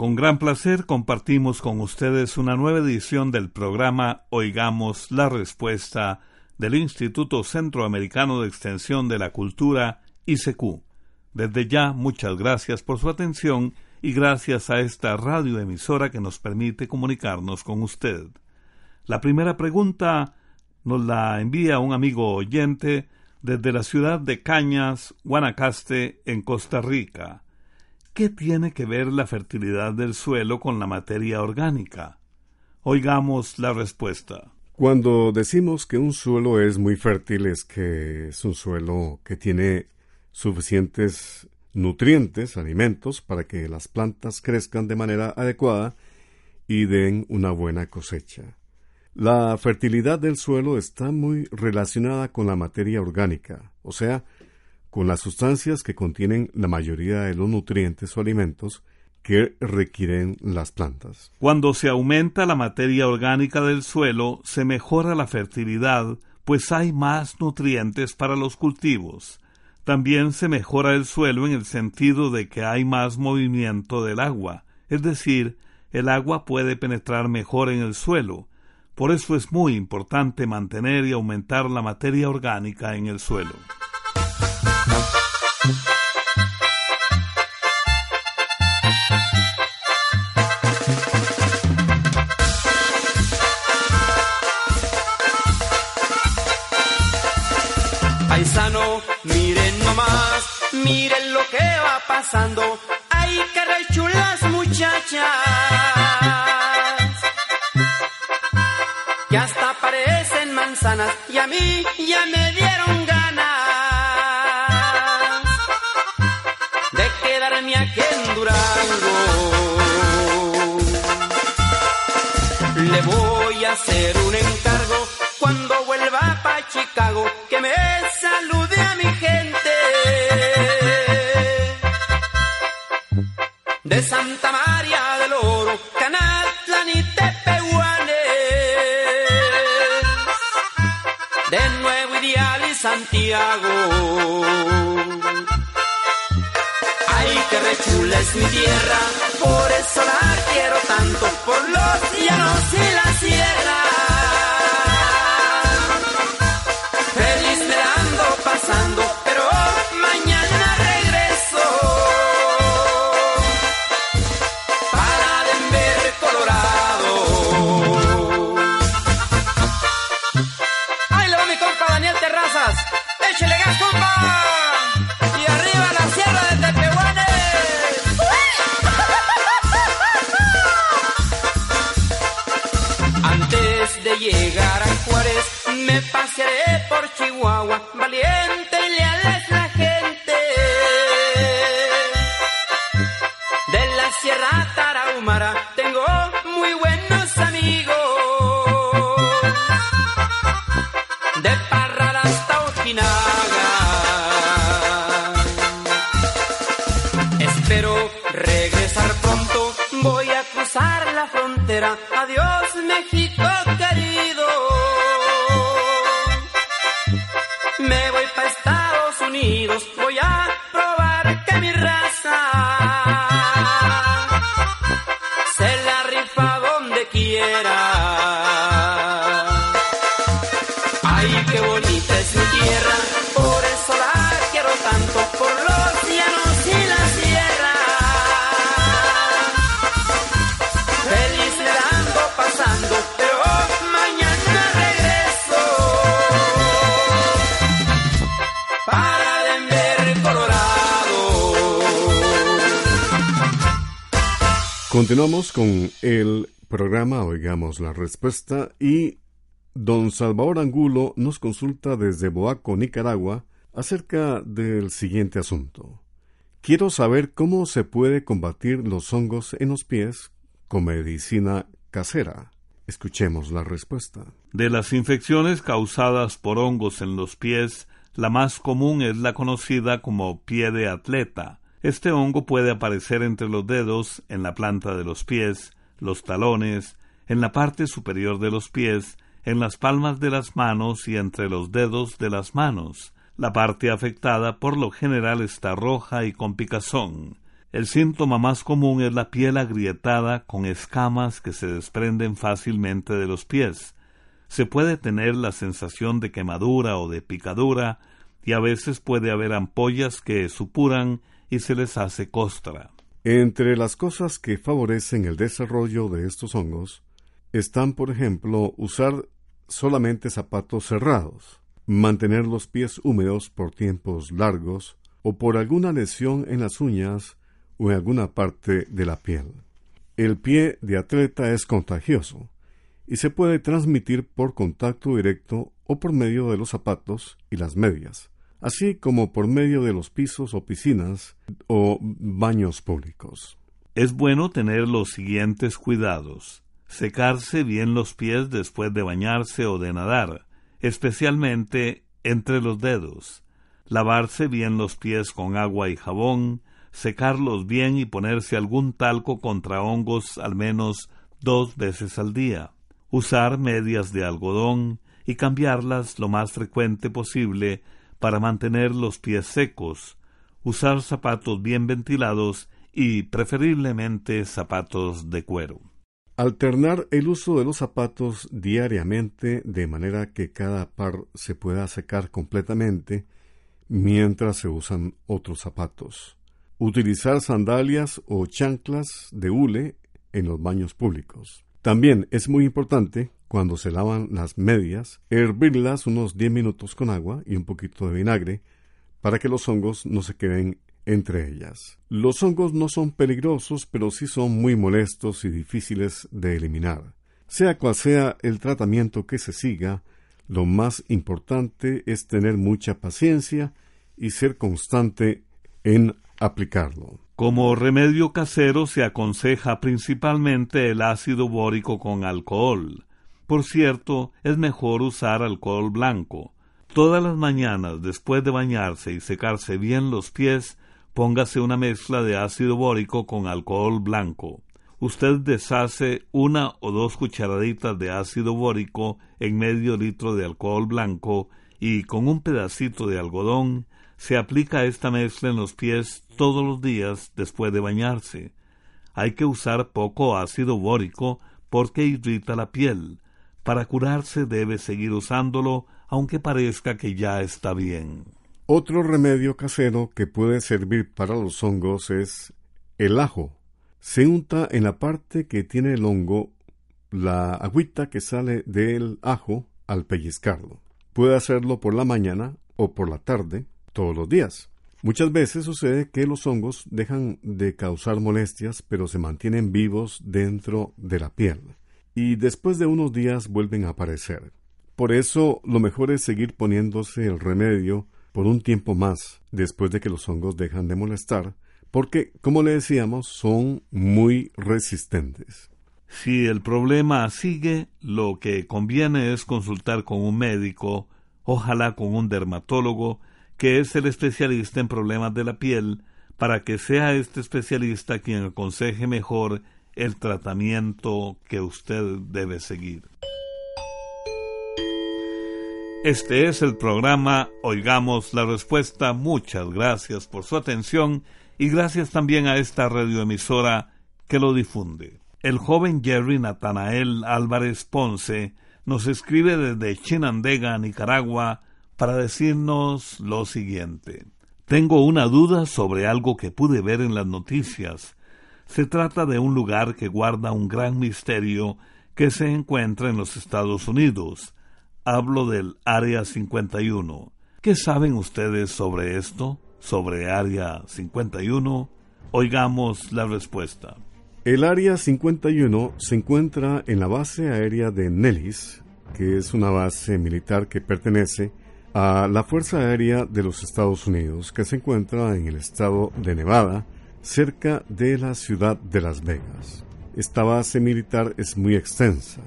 con gran placer compartimos con ustedes una nueva edición del programa Oigamos la Respuesta del Instituto Centroamericano de Extensión de la Cultura, ICQ. Desde ya, muchas gracias por su atención y gracias a esta radioemisora que nos permite comunicarnos con usted. La primera pregunta nos la envía un amigo oyente desde la ciudad de Cañas, Guanacaste, en Costa Rica. ¿Qué tiene que ver la fertilidad del suelo con la materia orgánica? Oigamos la respuesta. Cuando decimos que un suelo es muy fértil es que es un suelo que tiene suficientes nutrientes, alimentos, para que las plantas crezcan de manera adecuada y den una buena cosecha. La fertilidad del suelo está muy relacionada con la materia orgánica, o sea, con las sustancias que contienen la mayoría de los nutrientes o alimentos que requieren las plantas. Cuando se aumenta la materia orgánica del suelo, se mejora la fertilidad, pues hay más nutrientes para los cultivos. También se mejora el suelo en el sentido de que hay más movimiento del agua, es decir, el agua puede penetrar mejor en el suelo. Por eso es muy importante mantener y aumentar la materia orgánica en el suelo. Paisano, miren nomás, miren lo que va pasando. Ay, qué rechulas muchachas. Que hasta parecen manzanas y a mí ya me dieron hacer un encargo cuando vuelva para Chicago que me salude a mi gente. De Santa María del Oro, Canatlan y Tepehuanes. De Nuevo Ideal y Santiago chula es mi tierra, por los llanos y la sierra. Pronto, voy a cruzar la frontera. Adiós México Continuamos con el programa Oigamos la Respuesta y don Salvador Angulo nos consulta desde Boaco, Nicaragua, acerca del siguiente asunto. Quiero saber cómo se puede combatir los hongos en los pies con medicina casera. Escuchemos la respuesta. De las infecciones causadas por hongos en los pies, la más común es la conocida como pie de atleta. Este hongo puede aparecer entre los dedos, en la planta de los pies, los talones, en la parte superior de los pies, en las palmas de las manos y entre los dedos de las manos. La parte afectada por lo general está roja y con picazón. El síntoma más común es la piel agrietada con escamas que se desprenden fácilmente de los pies. Se puede tener la sensación de quemadura o de picadura y a veces puede haber ampollas que supuran y se les hace costra. Entre las cosas que favorecen el desarrollo de estos hongos están, por ejemplo, usar solamente zapatos cerrados, mantener los pies húmedos por tiempos largos o por alguna lesión en las uñas o en alguna parte de la piel. El pie de atleta es contagioso y se puede transmitir por contacto directo o por medio de los zapatos y las medias, así como por medio de los pisos o piscinas o baños públicos. Es bueno tener los siguientes cuidados. Secarse bien los pies después de bañarse o de nadar, especialmente entre los dedos. Lavarse bien los pies con agua y jabón, secarlos bien y ponerse algún talco contra hongos al menos dos veces al día. Usar medias de algodón y cambiarlas lo más frecuente posible para mantener los pies secos. Usar zapatos bien ventilados y preferiblemente zapatos de cuero. Alternar el uso de los zapatos diariamente de manera que cada par se pueda secar completamente mientras se usan otros zapatos. Utilizar sandalias o chanclas de hule en los baños públicos. También es muy importante, cuando se lavan las medias, hervirlas unos 10 minutos con agua y un poquito de vinagre para que los hongos no se queden entre ellas. Los hongos no son peligrosos, pero sí son muy molestos y difíciles de eliminar. Sea cual sea el tratamiento que se siga, lo más importante es tener mucha paciencia y ser constante en aplicarlo. Como remedio casero se aconseja principalmente el ácido bórico con alcohol. Por cierto, es mejor usar alcohol blanco. Todas las mañanas, después de bañarse y secarse bien los pies, póngase una mezcla de ácido bórico con alcohol blanco. Usted deshace una o dos cucharaditas de ácido bórico en medio litro de alcohol blanco y con un pedacito de algodón se aplica esta mezcla en los pies todos los días después de bañarse. Hay que usar poco ácido bórico porque irrita la piel. Para curarse debe seguir usándolo aunque parezca que ya está bien. Otro remedio casero que puede servir para los hongos es el ajo. Se unta en la parte que tiene el hongo la agüita que sale del ajo al pellizcarlo. Puede hacerlo por la mañana o por la tarde, todos los días. Muchas veces sucede que los hongos dejan de causar molestias, pero se mantienen vivos dentro de la piel. Y después de unos días vuelven a aparecer. Por eso lo mejor es seguir poniéndose el remedio por un tiempo más después de que los hongos dejan de molestar, porque, como le decíamos, son muy resistentes. Si el problema sigue, lo que conviene es consultar con un médico, ojalá con un dermatólogo, que es el especialista en problemas de la piel, para que sea este especialista quien aconseje mejor el tratamiento que usted debe seguir. Este es el programa Oigamos la Respuesta. Muchas gracias por su atención y gracias también a esta radioemisora que lo difunde. El joven Jerry Natanael Álvarez Ponce nos escribe desde Chinandega, Nicaragua, para decirnos lo siguiente. Tengo una duda sobre algo que pude ver en las noticias. Se trata de un lugar que guarda un gran misterio que se encuentra en los Estados Unidos. Hablo del Área 51. ¿Qué saben ustedes sobre esto? ¿Sobre Área 51? Oigamos la respuesta. El Área 51 se encuentra en la base aérea de Nellis, que es una base militar que pertenece a la Fuerza Aérea de los Estados Unidos, que se encuentra en el estado de Nevada, cerca de la ciudad de Las Vegas. Esta base militar es muy extensa,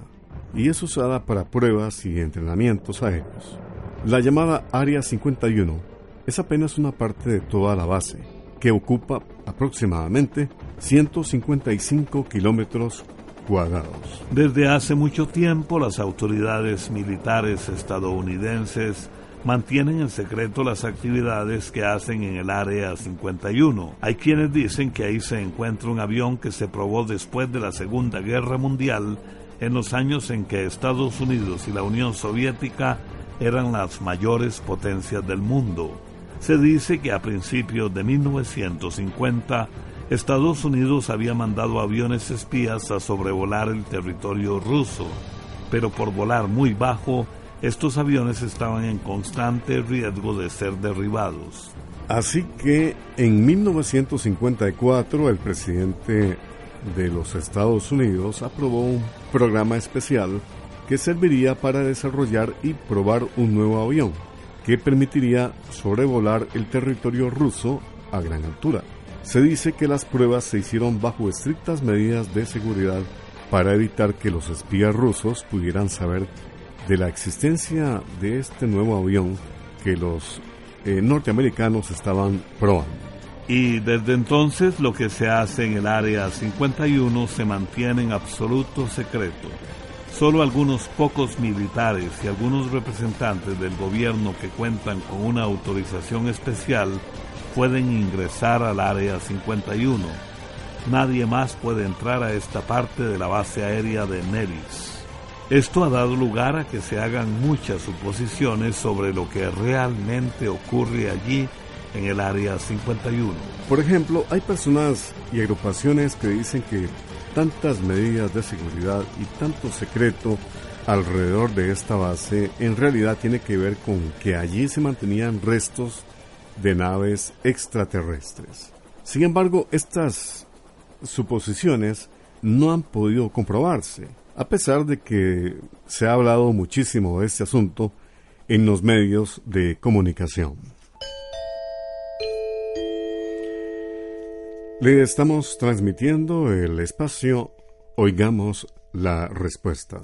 y es usada para pruebas y entrenamientos aéreos. La llamada Área 51 es apenas una parte de toda la base, que ocupa aproximadamente 155 kilómetros cuadrados. Desde hace mucho tiempo las autoridades militares estadounidenses mantienen en secreto las actividades que hacen en el Área 51. Hay quienes dicen que ahí se encuentra un avión que se probó después de la Segunda Guerra Mundial en los años en que Estados Unidos y la Unión Soviética eran las mayores potencias del mundo. Se dice que a principios de 1950 Estados Unidos había mandado aviones espías a sobrevolar el territorio ruso, pero por volar muy bajo, estos aviones estaban en constante riesgo de ser derribados. Así que en 1954 el presidente de los Estados Unidos aprobó un programa especial que serviría para desarrollar y probar un nuevo avión que permitiría sobrevolar el territorio ruso a gran altura. Se dice que las pruebas se hicieron bajo estrictas medidas de seguridad para evitar que los espías rusos pudieran saber de la existencia de este nuevo avión que los eh, norteamericanos estaban probando. Y desde entonces lo que se hace en el Área 51 se mantiene en absoluto secreto. Solo algunos pocos militares y algunos representantes del gobierno que cuentan con una autorización especial pueden ingresar al Área 51. Nadie más puede entrar a esta parte de la base aérea de Neris. Esto ha dado lugar a que se hagan muchas suposiciones sobre lo que realmente ocurre allí en el área 51. Por ejemplo, hay personas y agrupaciones que dicen que tantas medidas de seguridad y tanto secreto alrededor de esta base en realidad tiene que ver con que allí se mantenían restos de naves extraterrestres. Sin embargo, estas suposiciones no han podido comprobarse, a pesar de que se ha hablado muchísimo de este asunto en los medios de comunicación. Le estamos transmitiendo el espacio Oigamos la Respuesta.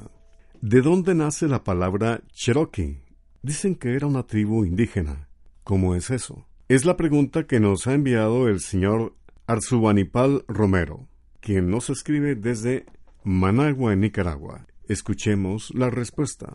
¿De dónde nace la palabra Cherokee? Dicen que era una tribu indígena. ¿Cómo es eso? Es la pregunta que nos ha enviado el señor Arzubanipal Romero, quien nos escribe desde Managua, en Nicaragua. Escuchemos la respuesta.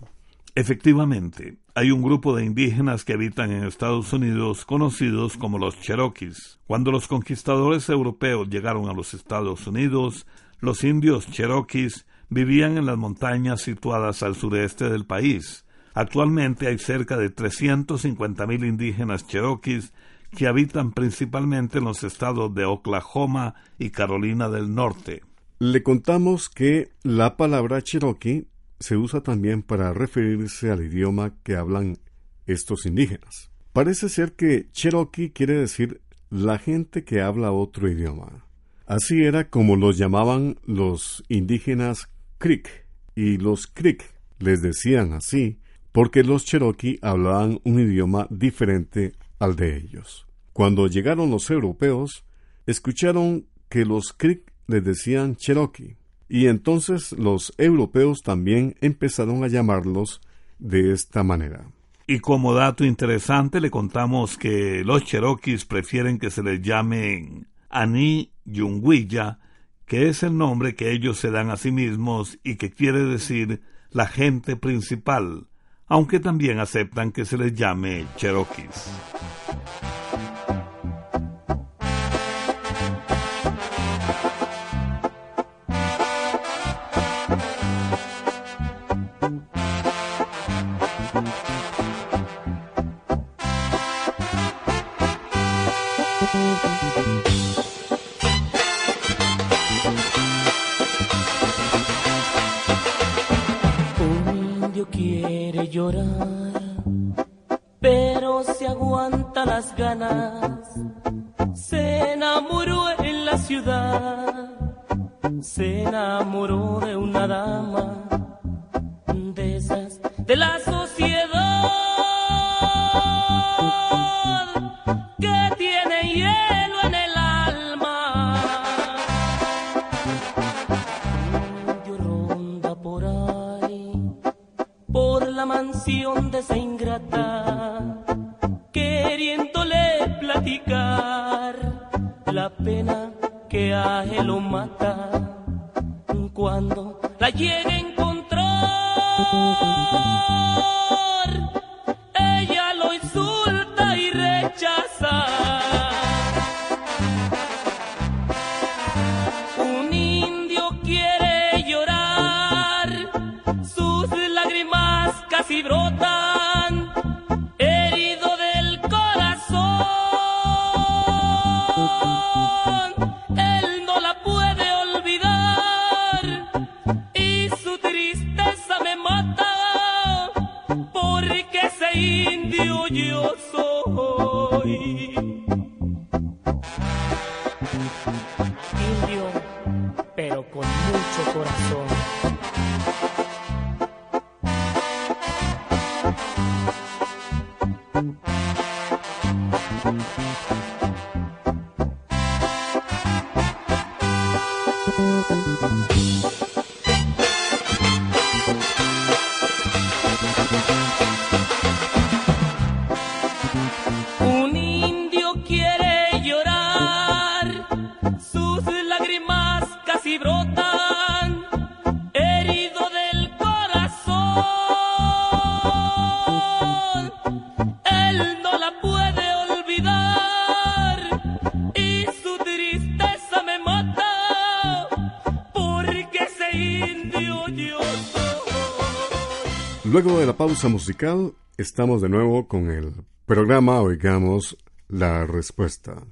Efectivamente, hay un grupo de indígenas que habitan en Estados Unidos conocidos como los Cherokees. Cuando los conquistadores europeos llegaron a los Estados Unidos, los indios Cherokees vivían en las montañas situadas al sureste del país. Actualmente hay cerca de 350.000 indígenas Cherokees que habitan principalmente en los estados de Oklahoma y Carolina del Norte. Le contamos que la palabra Cherokee se usa también para referirse al idioma que hablan estos indígenas. Parece ser que Cherokee quiere decir la gente que habla otro idioma. Así era como los llamaban los indígenas Creek y los Creek les decían así porque los Cherokee hablaban un idioma diferente al de ellos. Cuando llegaron los europeos, escucharon que los Creek les decían Cherokee, y entonces los europeos también empezaron a llamarlos de esta manera. Y como dato interesante le contamos que los Cherokees prefieren que se les llamen Ani Yunguilla, que es el nombre que ellos se dan a sí mismos y que quiere decir la gente principal, aunque también aceptan que se les llame pasión de Señor. Cherokees. Luego de la pausa musical, estamos de nuevo con el programa Oigamos la Respuesta.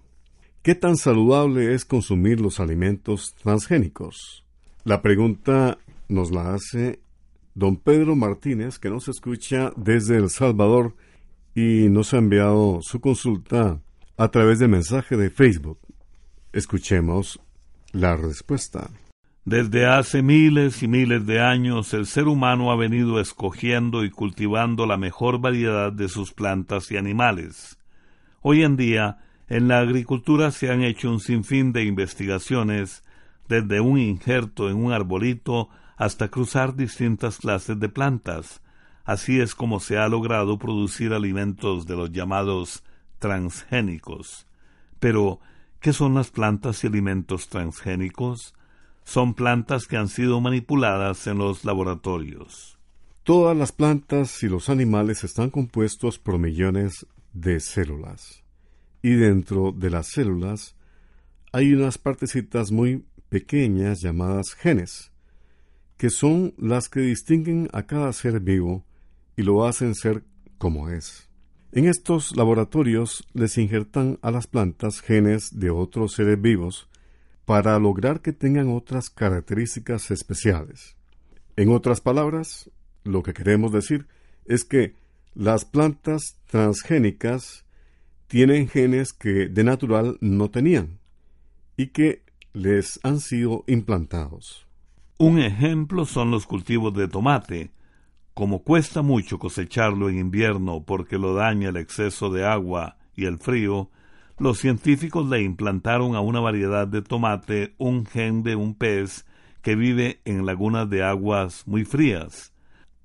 ¿Qué tan saludable es consumir los alimentos transgénicos? La pregunta nos la hace don Pedro Martínez, que nos escucha desde El Salvador y nos ha enviado su consulta a través de mensaje de Facebook. Escuchemos la respuesta. Desde hace miles y miles de años el ser humano ha venido escogiendo y cultivando la mejor variedad de sus plantas y animales. Hoy en día, en la agricultura se han hecho un sinfín de investigaciones, desde un injerto en un arbolito hasta cruzar distintas clases de plantas. Así es como se ha logrado producir alimentos de los llamados transgénicos. Pero, ¿qué son las plantas y alimentos transgénicos? Son plantas que han sido manipuladas en los laboratorios. Todas las plantas y los animales están compuestos por millones de células. Y dentro de las células hay unas partecitas muy pequeñas llamadas genes, que son las que distinguen a cada ser vivo y lo hacen ser como es. En estos laboratorios les injertan a las plantas genes de otros seres vivos para lograr que tengan otras características especiales. En otras palabras, lo que queremos decir es que las plantas transgénicas tienen genes que de natural no tenían y que les han sido implantados. Un ejemplo son los cultivos de tomate. Como cuesta mucho cosecharlo en invierno porque lo daña el exceso de agua y el frío, los científicos le implantaron a una variedad de tomate un gen de un pez que vive en lagunas de aguas muy frías.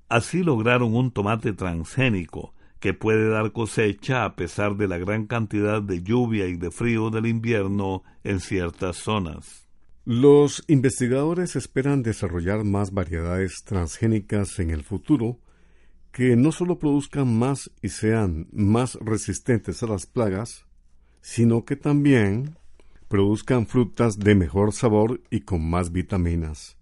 Así lograron un tomate transgénico que puede dar cosecha a pesar de la gran cantidad de lluvia y de frío del invierno en ciertas zonas. Los investigadores esperan desarrollar más variedades transgénicas en el futuro que no solo produzcan más y sean más resistentes a las plagas, sino que también produzcan frutas de mejor sabor y con más vitaminas,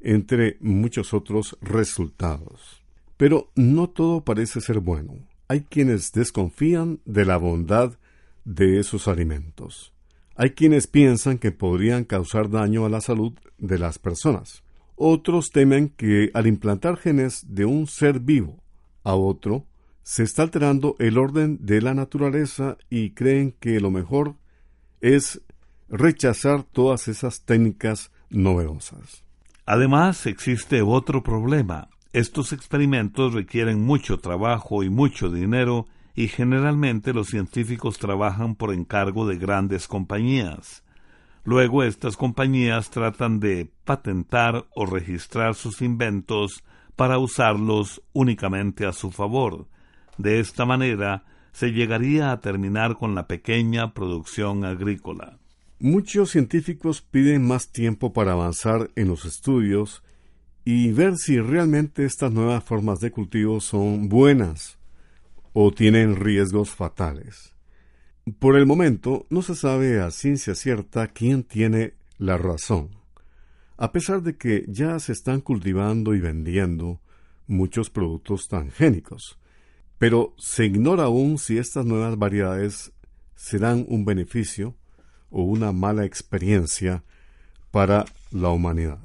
entre muchos otros resultados. Pero no todo parece ser bueno. Hay quienes desconfían de la bondad de esos alimentos. Hay quienes piensan que podrían causar daño a la salud de las personas. Otros temen que al implantar genes de un ser vivo a otro, se está alterando el orden de la naturaleza y creen que lo mejor es rechazar todas esas técnicas novedosas. Además, existe otro problema. Estos experimentos requieren mucho trabajo y mucho dinero y generalmente los científicos trabajan por encargo de grandes compañías. Luego estas compañías tratan de patentar o registrar sus inventos para usarlos únicamente a su favor. De esta manera se llegaría a terminar con la pequeña producción agrícola. Muchos científicos piden más tiempo para avanzar en los estudios y ver si realmente estas nuevas formas de cultivo son buenas o tienen riesgos fatales. Por el momento no se sabe a ciencia cierta quién tiene la razón, a pesar de que ya se están cultivando y vendiendo muchos productos transgénicos, pero se ignora aún si estas nuevas variedades serán un beneficio o una mala experiencia para la humanidad.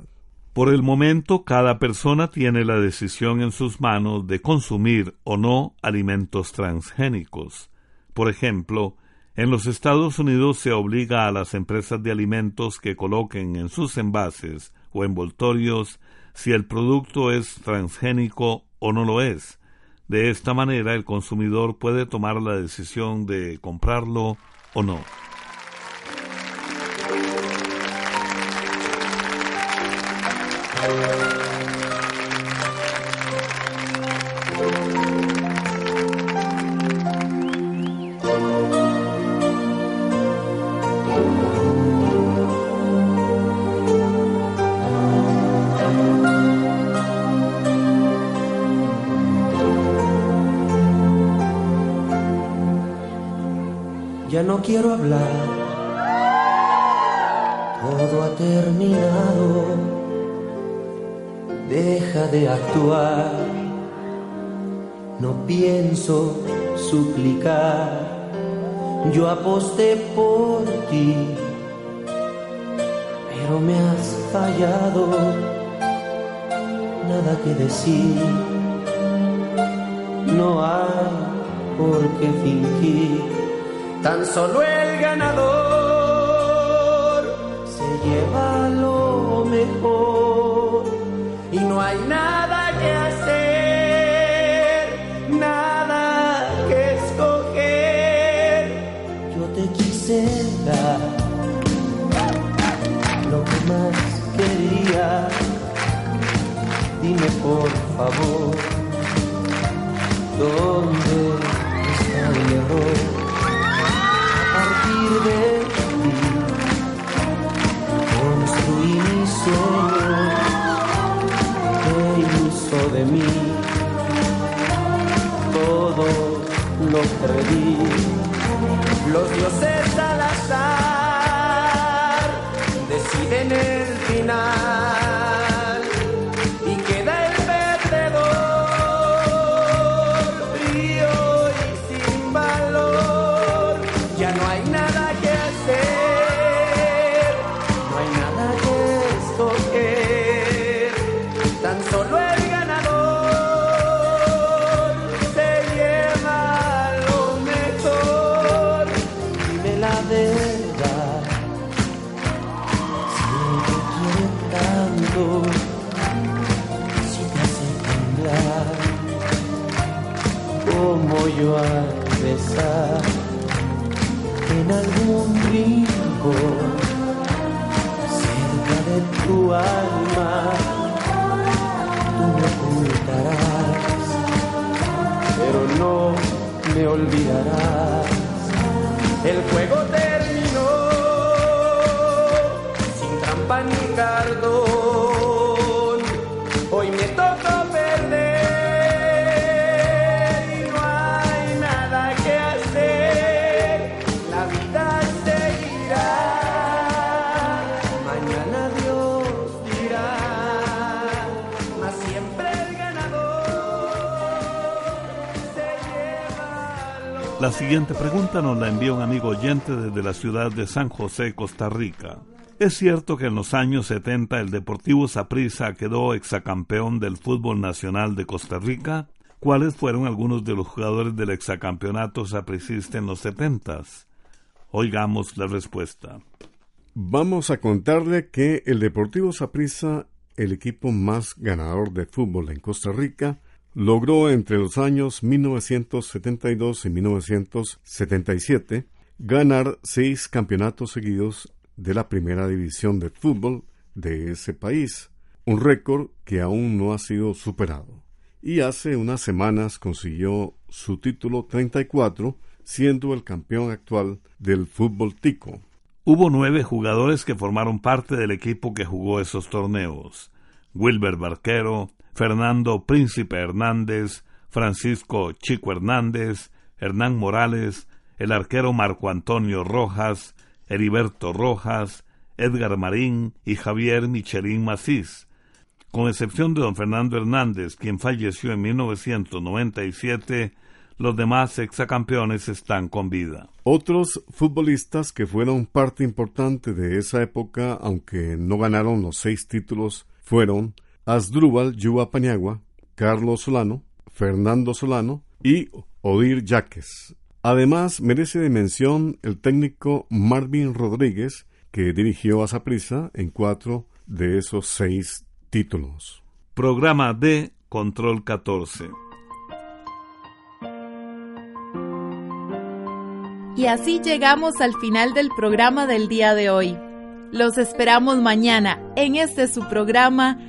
Por el momento, cada persona tiene la decisión en sus manos de consumir o no alimentos transgénicos. Por ejemplo, en los Estados Unidos se obliga a las empresas de alimentos que coloquen en sus envases o envoltorios si el producto es transgénico o no lo es. De esta manera el consumidor puede tomar la decisión de comprarlo o no. No quiero hablar, todo ha terminado. Deja de actuar. No pienso suplicar, yo aposté por ti, pero me has fallado, nada que decir, no hay por qué fingir, tan solo el ganador se lleva lo mejor y no hay nada que hacer, nada que escoger. Yo te quise dar lo que más quería. Dime por favor, los dioses al azar deciden el final me La siguiente pregunta nos la envía un amigo oyente desde la ciudad de San José, Costa Rica. ¿Es cierto que en los años 70 el Deportivo Saprissa quedó exacampeón del fútbol nacional de Costa Rica? ¿Cuáles fueron algunos de los jugadores del exacampeonato sapricista en los 70? Oigamos la respuesta. Vamos a contarle que el Deportivo Saprissa, el equipo más ganador de fútbol en Costa Rica, logró entre los años 1972 y 1977 ganar seis campeonatos seguidos de la primera división de fútbol de ese país, un récord que aún no ha sido superado. Y hace unas semanas consiguió su título 34, siendo el campeón actual del fútbol tico. Hubo nueve jugadores que formaron parte del equipo que jugó esos torneos. Wilber Barquero, Fernando Príncipe Hernández, Francisco Chico Hernández, Hernán Morales, el arquero Marco Antonio Rojas, Heriberto Rojas, Edgar Marín y Javier Michelín Macís. Con excepción de don Fernando Hernández, quien falleció en 1997, los demás exacampeones están con vida. Otros futbolistas que fueron parte importante de esa época, aunque no ganaron los seis títulos, fueron Asdrúbal Yuba Paniagua, Carlos Solano, Fernando Solano y Odir Yaques. Además, merece de mención el técnico Marvin Rodríguez, que dirigió a Saprissa en cuatro de esos seis títulos. Programa de Control 14. Y así llegamos al final del programa del día de hoy. Los esperamos mañana en este su programa